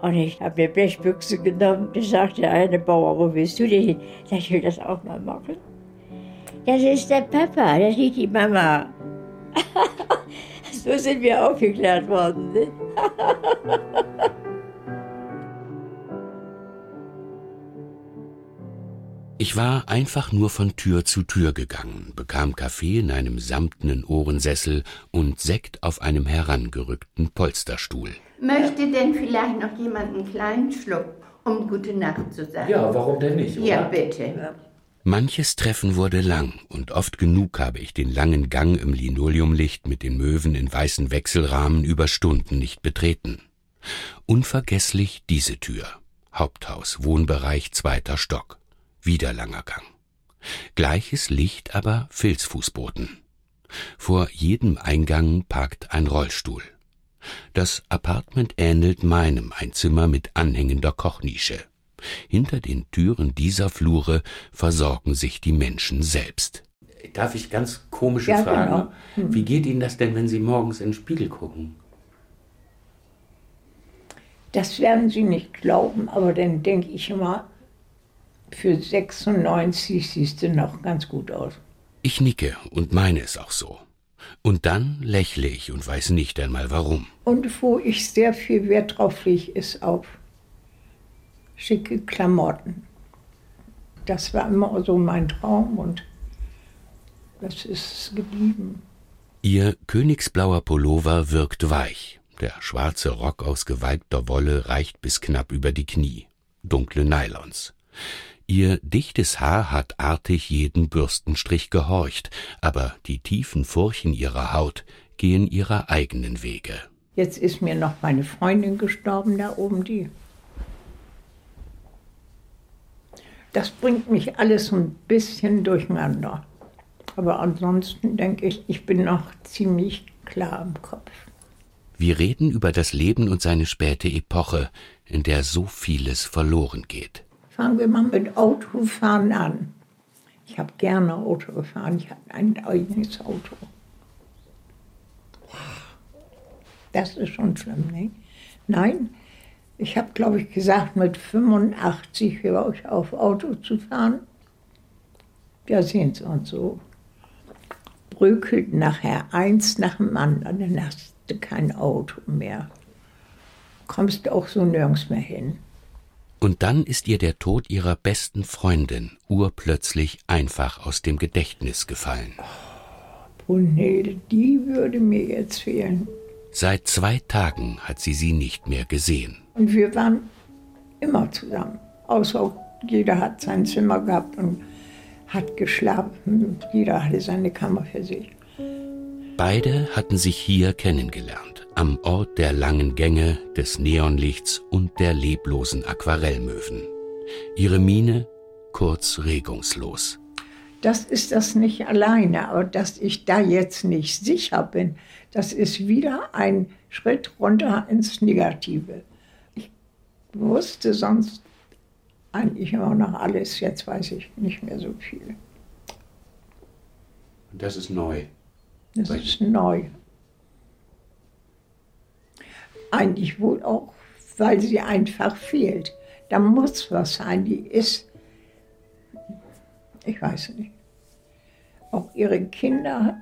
Und ich habe eine Blechbüchse genommen, da sagte eine Bauer, wo willst du denn hin? Ich will das auch mal machen. Das ist der Papa, das ist die Mama. (laughs) so sind wir aufgeklärt worden. Ne? (laughs) Ich war einfach nur von Tür zu Tür gegangen, bekam Kaffee in einem samtenen Ohrensessel und Sekt auf einem herangerückten Polsterstuhl. Möchte denn vielleicht noch jemand einen kleinen Schluck, um gute Nacht zu sagen? Ja, warum denn nicht, oder? Ja, bitte. Manches Treffen wurde lang, und oft genug habe ich den langen Gang im Linoleumlicht mit den Möwen in weißen Wechselrahmen über Stunden nicht betreten. Unvergesslich diese Tür. Haupthaus, Wohnbereich, zweiter Stock. Wieder langer Gang. Gleiches Licht, aber Filzfußboden. Vor jedem Eingang parkt ein Rollstuhl. Das Apartment ähnelt meinem, ein Zimmer mit anhängender Kochnische. Hinter den Türen dieser Flure versorgen sich die Menschen selbst. Darf ich ganz komische Ja, Fragen? genau. Hm. Wie geht Ihnen das denn, wenn Sie morgens in den Spiegel gucken? Das werden Sie nicht glauben, aber dann denke ich immer, für 96 siehst du noch ganz gut aus. Ich nicke und meine es auch so. Und dann lächle ich und weiß nicht einmal warum. Und wo ich sehr viel Wert drauf lege, ist auf schicke Klamotten. Das war immer so mein Traum und das ist geblieben. Ihr königsblauer Pullover wirkt weich. Der schwarze Rock aus gewalkter Wolle reicht bis knapp über die Knie. Dunkle Nylons. Ihr dichtes Haar hat artig jeden Bürstenstrich gehorcht, aber die tiefen Furchen ihrer Haut gehen ihrer eigenen Wege. Jetzt ist mir noch meine Freundin gestorben, da oben die. Das bringt mich alles ein bisschen durcheinander. Aber ansonsten denke ich, ich bin noch ziemlich klar im Kopf. Wir reden über das Leben und seine späte Epoche, in der so vieles verloren geht. Fangen wir mal mit Autofahren an. Ich habe gerne Auto gefahren. Ich hatte ein eigenes Auto. Das ist schon schlimm, ne? Nein, ich habe, glaube ich, gesagt, mit 85 höre ich auf, Auto zu fahren. Ja, sehen Sie uns so. Bröckelt nachher eins nach dem anderen, dann hast du kein Auto mehr. Kommst auch so nirgends mehr hin. Und dann ist ihr der Tod ihrer besten Freundin urplötzlich einfach aus dem Gedächtnis gefallen. Brunhilde, die würde mir jetzt fehlen. Seit zwei Tagen hat sie sie nicht mehr gesehen. Und wir waren immer zusammen. Außer jeder hat sein Zimmer gehabt und hat geschlafen. Jeder hatte seine Kammer für sich. Beide hatten sich hier kennengelernt, am Ort der langen Gänge, des Neonlichts und der leblosen Aquarellmöwen. Ihre Miene kurz regungslos. Das ist das nicht alleine, aber dass ich da jetzt nicht sicher bin, das ist wieder ein Schritt runter ins Negative. Ich wusste sonst eigentlich immer noch alles, jetzt weiß ich nicht mehr so viel. Und das ist neu. Das ist neu. Eigentlich wohl auch, weil sie einfach fehlt. Da muss was sein, die ist, ich weiß nicht. auch ihre Kinder.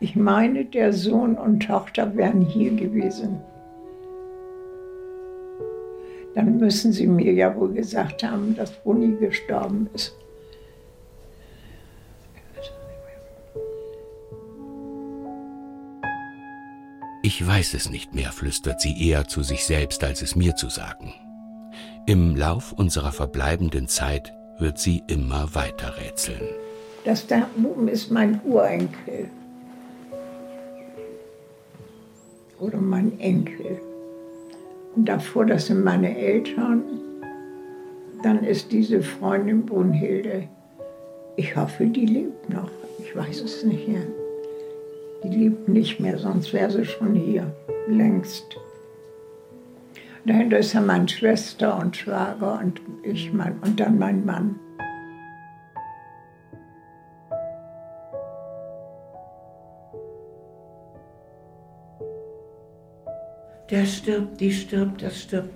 Ich meine, der Sohn und Tochter wären hier gewesen. Dann müssen Sie mir ja wohl gesagt haben, dass Bruni gestorben ist. Ich weiß es nicht mehr, flüstert sie eher zu sich selbst, als es mir zu sagen. Im Lauf unserer verbleibenden Zeit wird sie immer weiter rätseln. Das da oben ist mein Urenkel. Oder mein Enkel. Und davor, das sind meine Eltern. Dann ist diese Freundin Brunhilde. Ich hoffe, die lebt noch. Ich weiß es nicht mehr. Die lebt nicht mehr, sonst wäre sie schon hier, längst. Dahinter ist ja meine Schwester und Schwager und ich mein, und dann mein Mann. Der stirbt, die stirbt, das stirbt.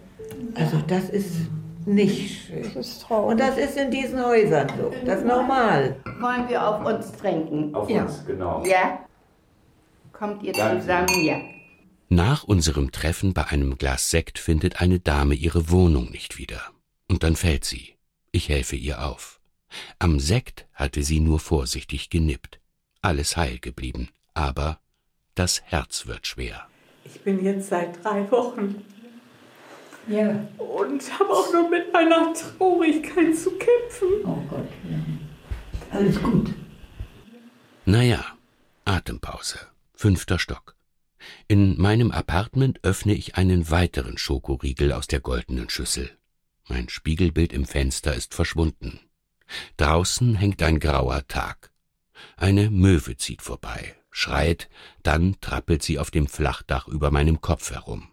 Also das ist nicht schön. Das ist traurig. Und das ist in diesen Häusern so. Das ist normal. Wollen wir auf uns trinken? Auf uns, genau. Ja? Kommt ihr Danke. zusammen? Ja. Nach unserem Treffen bei einem Glas Sekt findet eine Dame ihre Wohnung nicht wieder. Und dann fällt sie. Ich helfe ihr auf. Am Sekt hatte sie nur vorsichtig genippt. Alles heil geblieben. Aber das Herz wird schwer. Ich bin jetzt seit drei Wochen Ja. und habe auch noch mit meiner Traurigkeit zu kämpfen. Oh Gott. Alles gut. Naja, Atempause. Fünfter Stock. In meinem Apartment öffne ich einen weiteren Schokoriegel aus der goldenen Schüssel. Mein Spiegelbild im Fenster ist verschwunden. Draußen hängt ein grauer Tag. Eine Möwe zieht vorbei, schreit, dann trappelt sie auf dem Flachdach über meinem Kopf herum.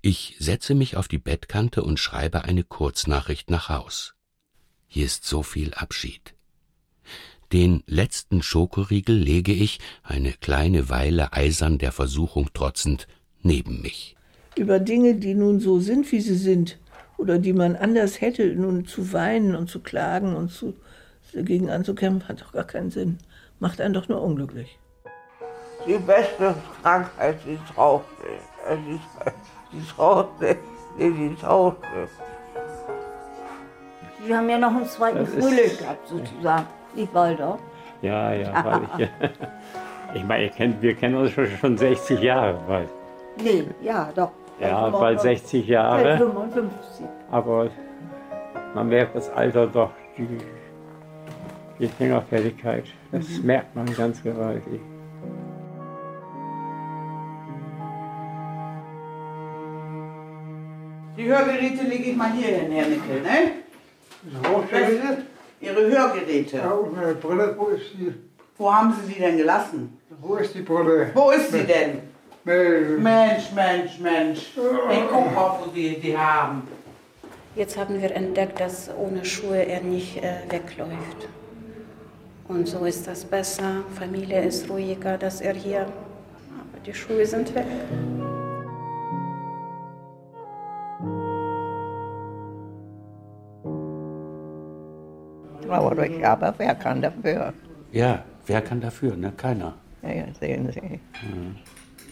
Ich setze mich auf die Bettkante und schreibe eine Kurznachricht nach Haus. Hier ist so viel Abschied. Den letzten Schokoriegel lege ich, eine kleine Weile eisern der Versuchung trotzend, neben mich. Über Dinge, die nun so sind, wie sie sind, oder die man anders hätte, nun zu weinen und zu klagen und zu, dagegen anzukämpfen, hat doch gar keinen Sinn. Macht einen doch nur unglücklich. Die beste Krankheit ist ist die Rauchen, die Rauchen. Sie haben ja noch einen zweiten Frühling gehabt, sozusagen. Nicht Walter? Ja, ja, weil ich, (laughs) ich meine, kennt, wir kennen uns schon, schon 60 Jahre bald. Nee, ja, doch. Ja, Bald bald 60 Jahre. 55. Aber man merkt das Alter doch, die, die Fingerfertigkeit. Das Mhm. merkt man ganz gewaltig. Die Hörgeräte lege ich mal hier hin, Herr Nickel, ne? Hörgeräte? Ihre Hörgeräte. Ja, und meine Brille, wo ist die? Wo haben Sie sie denn gelassen? Wo ist die Brille? Wo ist sie denn? Nee. Mensch, Mensch, Mensch. Ich guck mal, wo Sie die haben. Jetzt haben wir entdeckt, dass ohne Schuhe er nicht äh, wegläuft. Und so ist das besser. Familie ist ruhiger, dass er hier. Aber die Schuhe sind weg. Traurig, aber wer kann dafür? Ja, wer kann dafür, ne? Keiner. Ja, ja, sehen Sie.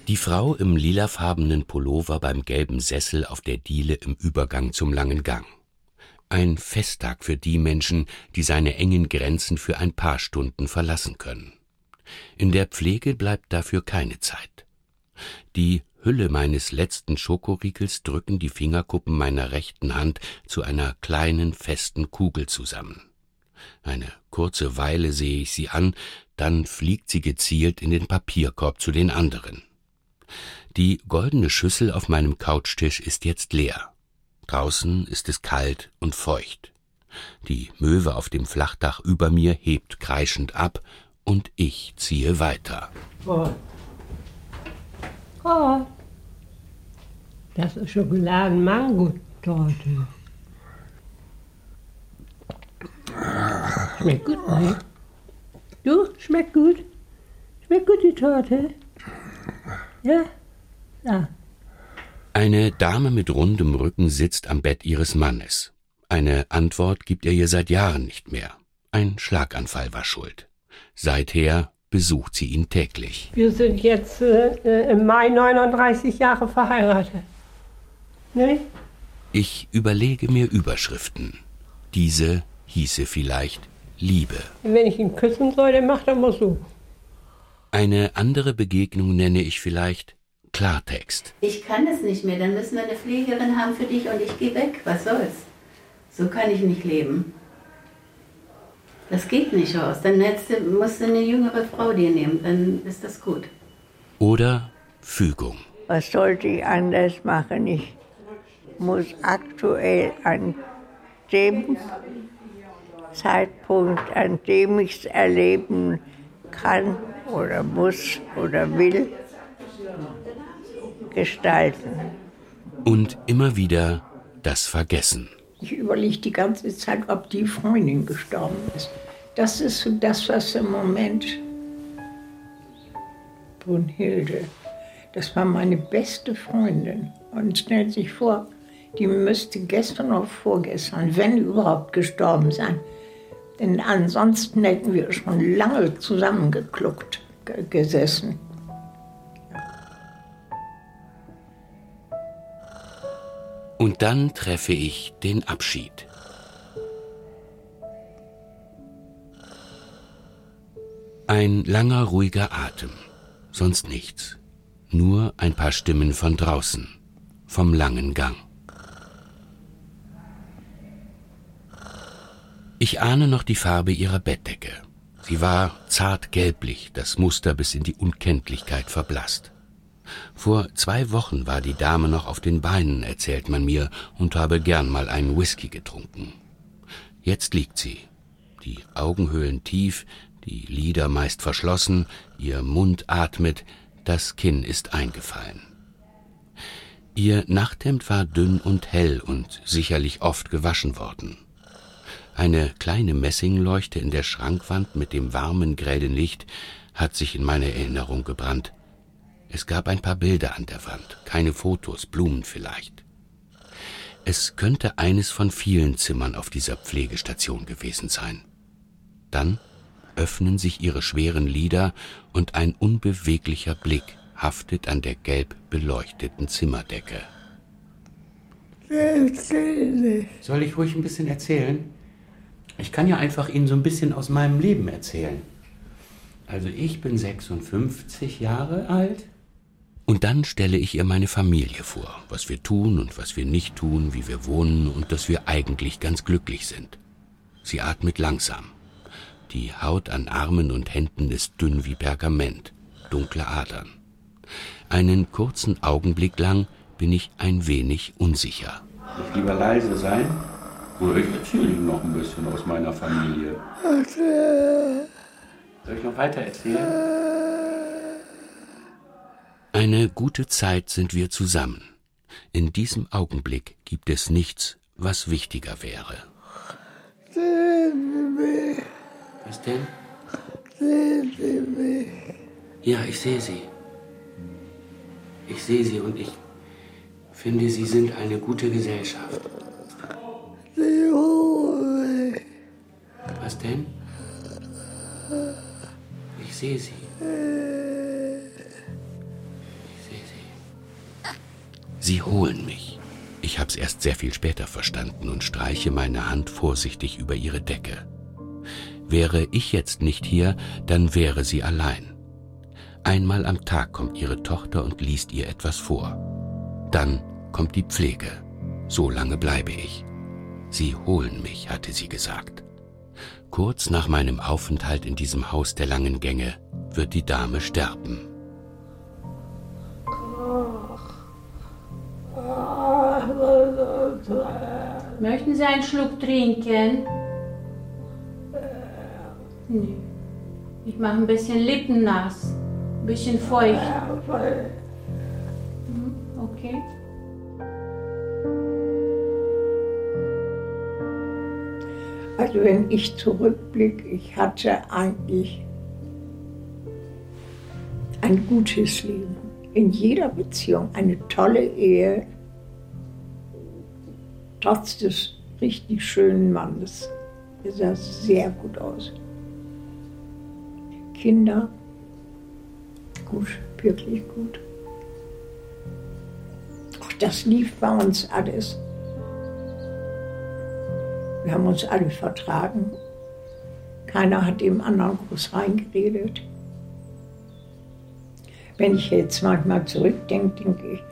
Die Frau im lilafarbenen Pullover beim gelben Sessel auf der Diele im Übergang zum langen Gang. Ein Festtag für die Menschen, die seine engen Grenzen für ein paar Stunden verlassen können. In der Pflege bleibt dafür keine Zeit. Die Hülle meines letzten Schokoriegels drücken die Fingerkuppen meiner rechten Hand zu einer kleinen festen Kugel zusammen. Eine kurze Weile sehe ich sie an, dann fliegt sie gezielt in den Papierkorb zu den anderen. Die goldene Schüssel auf meinem Couchtisch ist jetzt leer. Draußen ist es kalt und feucht. Die Möwe auf dem Flachdach über mir hebt kreischend ab und ich ziehe weiter. Oh. Oh. Das ist Schokoladen-Mango-Torte. Schmeckt gut, ne? Du, schmeckt gut. Schmeckt gut, die Torte. Ja? Ja. Eine Dame mit rundem Rücken sitzt am Bett ihres Mannes. Eine Antwort gibt er ihr seit Jahren nicht mehr. Ein Schlaganfall war schuld. Seither besucht sie ihn täglich. Wir sind jetzt äh, im Mai 39 Jahre verheiratet. Ne? Ich überlege mir Überschriften. Diese hieße vielleicht Liebe. Wenn ich ihn küssen soll, dann macht er mal so. Eine andere Begegnung nenne ich vielleicht Klartext. Ich kann es nicht mehr, dann müssen wir eine Pflegerin haben für dich und ich gehe weg. Was soll's? So kann ich nicht leben. Das geht nicht aus. Dann du, musst du eine jüngere Frau dir nehmen, dann ist das gut. Oder Fügung. Was sollte ich anders machen? Ich muss aktuell an dem Zeitpunkt, an dem ich es erleben kann oder muss oder will, gestalten. Und immer wieder das Vergessen. Ich überlege die ganze Zeit, ob die Freundin gestorben ist. Das ist so das, was im Moment. Brunhilde, das war meine beste Freundin. Und stellt sich vor, die müsste gestern oder vorgestern, wenn überhaupt, gestorben sein. Denn ansonsten hätten wir schon lange zusammengekluckt gesessen. Und dann treffe ich den Abschied. Ein langer, ruhiger Atem, sonst nichts, nur ein paar Stimmen von draußen, vom langen Gang. Ich ahne noch die Farbe ihrer Bettdecke. Sie war zart gelblich, das Muster bis in die Unkenntlichkeit verblasst. Vor zwei Wochen war die Dame noch auf den Beinen, erzählt man mir, und habe gern mal einen Whisky getrunken. Jetzt liegt sie, die Augenhöhlen tief, die Lider meist verschlossen, ihr Mund atmet, das Kinn ist eingefallen. Ihr Nachthemd war dünn und hell und sicherlich oft gewaschen worden. Eine kleine Messingleuchte in der Schrankwand mit dem warmen, grellen Licht hat sich in meine Erinnerung gebrannt. Es gab ein paar Bilder an der Wand, keine Fotos, Blumen vielleicht. Es könnte eines von vielen Zimmern auf dieser Pflegestation gewesen sein. Dann öffnen sich ihre schweren Lider und ein unbeweglicher Blick haftet an der gelb beleuchteten Zimmerdecke. Soll ich ruhig ein bisschen erzählen? Ich kann ja einfach Ihnen so ein bisschen aus meinem Leben erzählen. Also ich bin 56 Jahre alt. Und dann stelle ich ihr meine Familie vor, was wir tun und was wir nicht tun, wie wir wohnen und dass wir eigentlich ganz glücklich sind. Sie atmet langsam. Die Haut an Armen und Händen ist dünn wie Pergament, dunkle Adern. Einen kurzen Augenblick lang bin ich ein wenig unsicher. Ich lieber leise sein? Ich erzähle Ihnen noch ein bisschen aus meiner Familie. Soll ich noch weiter erzählen? Eine gute Zeit sind wir zusammen. In diesem Augenblick gibt es nichts, was wichtiger wäre. Was denn? Ja, ich sehe sie. Ich sehe sie und ich finde, sie sind eine gute Gesellschaft. Was denn? Ich sehe sie. Ich sehe sie. Sie holen mich. Ich hab's erst sehr viel später verstanden und streiche meine Hand vorsichtig über ihre Decke. Wäre ich jetzt nicht hier, dann wäre sie allein. Einmal am Tag kommt ihre Tochter und liest ihr etwas vor. Dann kommt die Pflege. So lange bleibe ich. Sie holen mich, hatte sie gesagt. Kurz nach meinem Aufenthalt in diesem Haus der langen Gänge wird die Dame sterben. Möchten Sie einen Schluck trinken? Nee. Ich mache ein bisschen Lippen nass. Ein bisschen feucht. Hm, Okay. Also wenn ich zurückblicke, ich hatte eigentlich ein gutes Leben. In jeder Beziehung eine tolle Ehe, trotz des richtig schönen Mannes. Er sah sehr gut aus. Kinder. Gut, wirklich gut. Auch das lief bei uns alles. Wir haben uns alle vertragen. Keiner hat dem anderen groß reingeredet. Wenn ich jetzt manchmal zurückdenke, denke ich,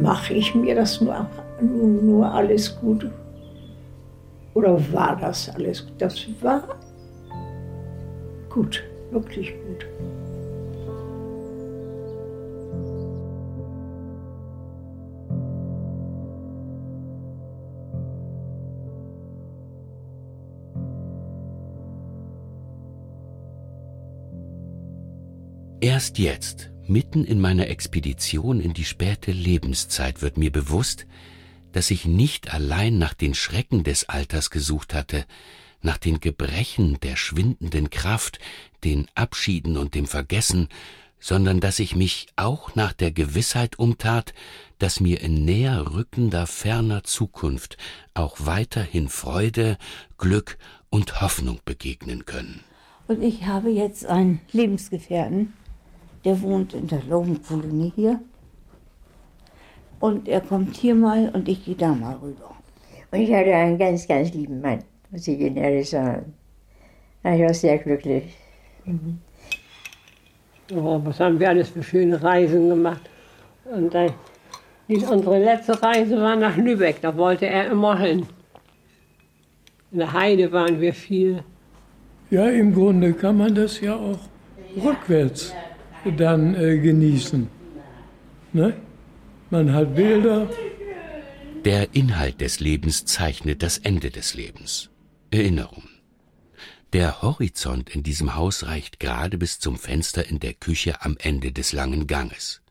mache ich mir das nur, nur, alles gut? Oder war das alles? Das war gut, wirklich gut. Erst jetzt, mitten in meiner Expedition in die späte Lebenszeit, wird mir bewusst, dass ich nicht allein nach den Schrecken des Alters gesucht hatte, nach den Gebrechen der schwindenden Kraft, den Abschieden und dem Vergessen, sondern dass ich mich auch nach der Gewissheit umtat, dass mir in näher rückender ferner Zukunft auch weiterhin Freude, Glück und Hoffnung begegnen können. Und ich habe jetzt einen Lebensgefährten, der wohnt in der Laubenkolonie hier. Und er kommt hier mal und ich gehe da mal rüber. Und ich hatte einen ganz, ganz lieben Mann, muss ich Ihnen ehrlich sagen. Ich war sehr glücklich. Mhm. Oh, was haben wir alles für schöne Reisen gemacht. Und dann, unsere letzte Reise war nach Lübeck, da wollte er immer hin. In der Heide waren wir viel. Ja, im Grunde kann man das ja auch rückwärts dann äh, genießen. Ne? Man hat Bilder. Der Inhalt des Lebens zeichnet das Ende des Lebens. Erinnerung. Der Horizont in diesem Haus reicht gerade bis zum Fenster in der Küche am Ende des langen Ganges.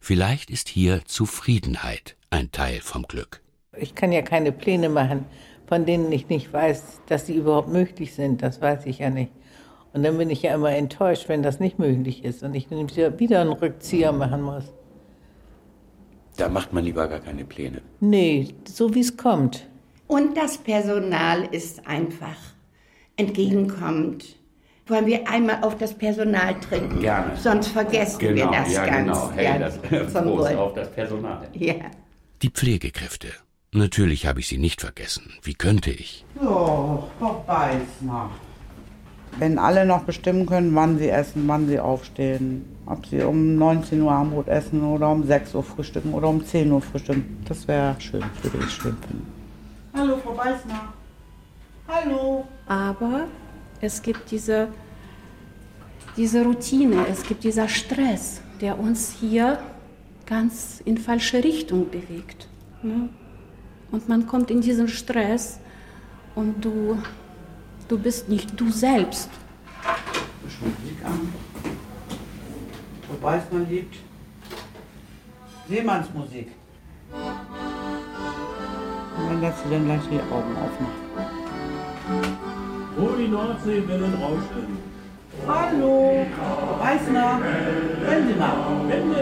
Vielleicht ist hier Zufriedenheit ein Teil vom Glück. Ich kann ja keine Pläne machen, von denen ich nicht weiß, dass sie überhaupt möglich sind. Das weiß ich ja nicht. Und dann bin ich ja immer enttäuscht, wenn das nicht möglich ist und ich wieder einen Rückzieher machen muss. Da macht man lieber gar keine Pläne. Nee, so wie es kommt. Und das Personal ist einfach entgegenkommend. Wollen wir einmal auf das Personal trinken? Gerne. Sonst vergessen genau, wir das ja, ganz. Genau. Hey, gerne. das, (laughs) Zum Wohl. auf das Personal. Ja. Die Pflegekräfte. Natürlich habe ich sie nicht vergessen. Wie könnte ich? So, Frau Beißner. Wenn alle noch bestimmen können, wann sie essen, wann sie aufstehen, ob sie um 19 Uhr Abendbrot essen oder um 6 Uhr frühstücken oder um 10 Uhr frühstücken, das wäre schön, würde ich schön finden. Hallo, Frau Beißner. Hallo. Aber es gibt diese, diese Routine, es gibt dieser Stress, der uns hier ganz in falsche Richtung bewegt. Ne? Und man kommt in diesen Stress und du, du bist nicht du selbst. Bisschen Musik an. Frau Beißner liebt Seemannsmusik. Und dann lässt sie dann gleich die Augen aufmachen. Wo die Nordseewellen rauschen. Hallo, Sie mal. Wenn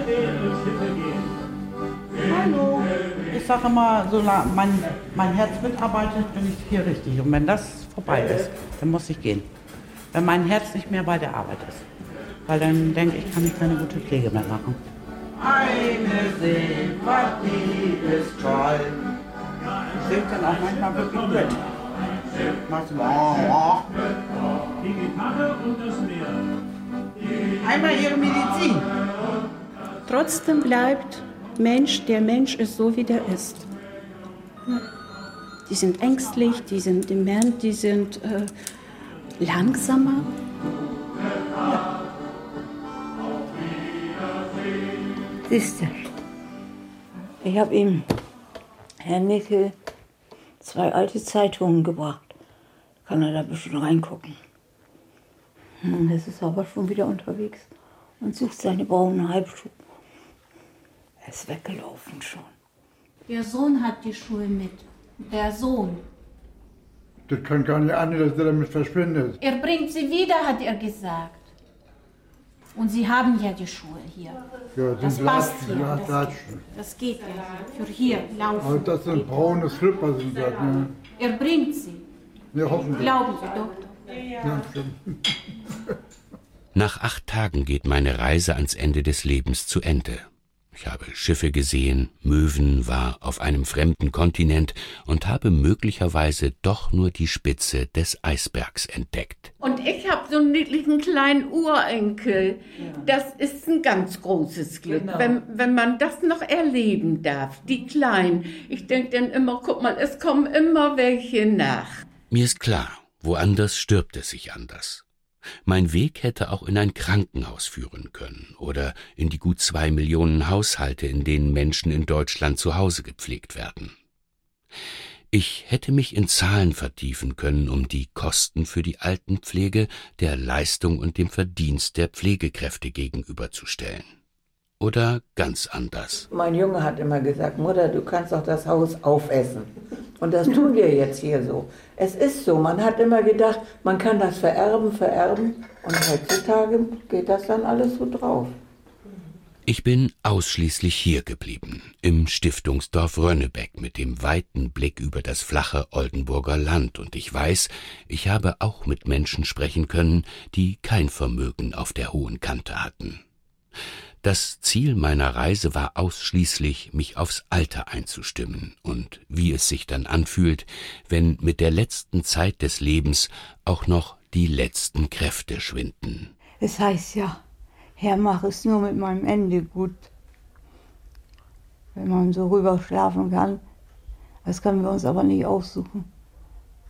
durch Schiffe gehen. Hallo. Ich sage immer, solange mein, mein Herz mitarbeitet, bin ich hier richtig. Und wenn das vorbei ist, dann muss ich gehen. Wenn mein Herz nicht mehr bei der Arbeit ist. Weil dann denke ich, kann ich keine gute Pflege mehr machen. Eine Seepartie ist toll. Ich singe dann auch manchmal wirklich mit. Machst du mal. Die Gitarre und das Meer. Einmal Ihre Medizin. Trotzdem bleibt Mensch, der Mensch ist so, wie der ist. Die sind ängstlich, die sind dement, die sind äh, langsamer. Siehst du, ich habe ihm, Herr Nickel, zwei alte Zeitungen gebracht. Kann er da ein bisschen reingucken. Hm, Jetzt ist er aber schon wieder unterwegs und sucht seine braunen Halbschuhe. Er ist weggelaufen schon. Der Sohn hat die Schuhe mit. Der Sohn. Das kann gar nicht an, dass der damit verschwindet. Er bringt sie wieder, hat er gesagt. Und Sie haben ja die Schuhe hier. Ja, das sind passt Latschen, hier. ja, Das, Latschen. das geht ja. Für hier laufen. Aber das sind braune Slipper, sind das, ne? Er bringt sie. Ja, hoffentlich. Glauben Sie doch. Ja, stimmt. Nach acht Tagen geht meine Reise ans Ende des Lebens zu Ende. Ich habe Schiffe gesehen, Möwen, war auf einem fremden Kontinent und habe möglicherweise doch nur die Spitze des Eisbergs entdeckt. Und ich habe so einen niedlichen kleinen Urenkel. Das ist ein ganz großes Glück, Genau. wenn, wenn man das noch erleben darf. Die Kleinen. Ich denke dann immer, guck mal, es kommen immer welche nach. Mir ist klar, woanders stirbt es sich anders. Mein Weg hätte auch in ein Krankenhaus führen können oder in die gut zwei Millionen Haushalte, in denen Menschen in Deutschland zu Hause gepflegt werden. Ich hätte mich in Zahlen vertiefen können, um die Kosten für die Altenpflege der Leistung und dem Verdienst der Pflegekräfte gegenüberzustellen. Oder ganz anders. Mein Junge hat immer gesagt, Mutter, du kannst doch das Haus aufessen. Und das tun wir jetzt hier so. Es ist so, man hat immer gedacht, man kann das vererben, vererben. Und heutzutage geht das dann alles so drauf. Ich bin ausschließlich hier geblieben, im Stiftungsdorf Rönnebeck mit dem weiten Blick über das flache Oldenburger Land, und ich weiß, ich habe auch mit Menschen sprechen können, die kein Vermögen auf der hohen Kante hatten. Das Ziel meiner Reise war ausschließlich, mich aufs Alter einzustimmen und wie es sich dann anfühlt, wenn mit der letzten Zeit des Lebens auch noch die letzten Kräfte schwinden. Es heißt ja, Herr, mach es nur mit meinem Ende gut. Wenn man so rüber schlafen kann, das können wir uns aber nicht aussuchen.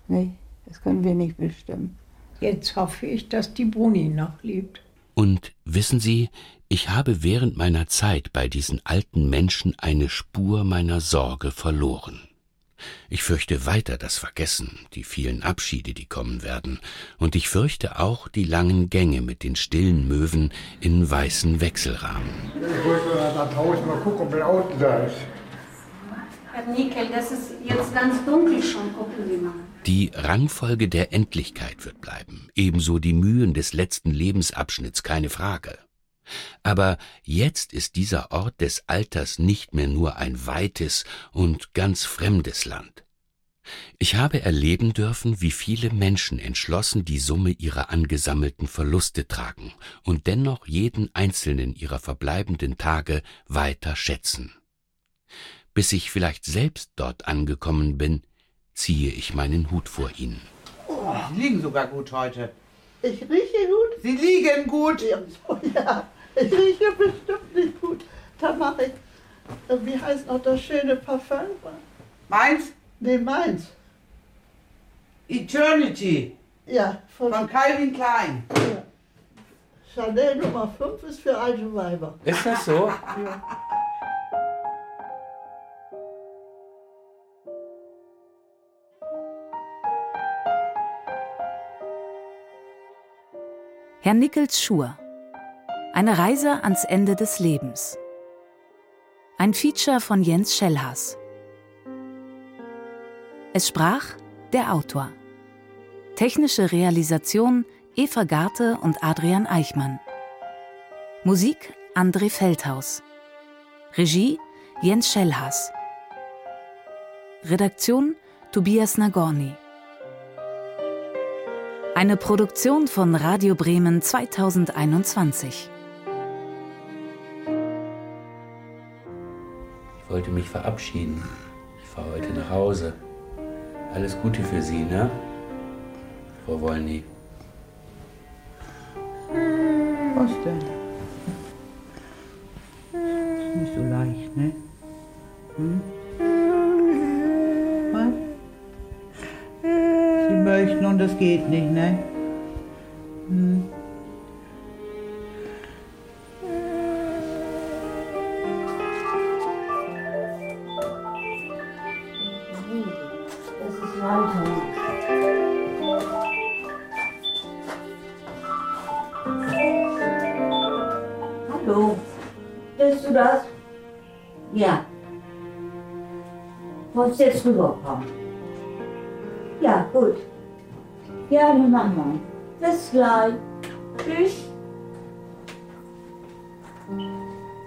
Nee, das können wir nicht bestimmen. Jetzt hoffe ich, dass die Bruni noch lebt. Und wissen Sie, ich habe während meiner Zeit bei diesen alten Menschen eine Spur meiner Sorge verloren. Ich fürchte weiter das Vergessen, die vielen Abschiede, die kommen werden, und ich fürchte auch die langen Gänge mit den stillen Möwen in weißen Wechselrahmen. Ich wollte da draußen mal gucken, ob mein Auto da ist. Nickel, das ist jetzt ganz dunkel schon. Die Rangfolge der Endlichkeit wird bleiben, ebenso die Mühen des letzten Lebensabschnitts, keine Frage. Aber jetzt ist dieser Ort des Alters nicht mehr nur ein weites und ganz fremdes Land. Ich habe erleben dürfen, wie viele Menschen entschlossen die Summe ihrer angesammelten Verluste tragen und dennoch jeden einzelnen ihrer verbleibenden Tage weiter schätzen. Bis ich vielleicht selbst dort angekommen bin, ziehe ich meinen Hut vor ihnen. Oh, Sie liegen sogar gut heute. Ich rieche gut. Sie liegen gut. Ja, ja. ich rieche bestimmt nicht gut. Da mache ich, äh, wie heißt noch das schöne Parfum? Meins? Nee, meins. Eternity. Ja, von, Von Calvin Klein. Chanel Nummer 5 ist für alte Weiber. Ist das so? Ja. Herr Nickels Schur. Eine Reise ans Ende des Lebens. Ein Feature von Jens Schellhaas. Es sprach der Autor. Technische Realisation Eva Garte und Adrian Eichmann. Musik André Feldhaus. Regie Jens Schellhaas. Redaktion Tobias Nagorny. Eine Produktion von Radio Bremen 2021. Ich wollte mich verabschieden. Ich fahre heute nach Hause. Alles Gute für Sie, ne? Frau Wollny. Was denn? Ist nicht so leicht, ne? Hm? Sie möchten und das geht nicht, ne? Hm. Das ist weiter. Hallo, bist du das? Ja. Wolltest jetzt rüberkommen? Gut. Dann machen wir. Bis gleich. Tschüss.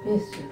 Bist du?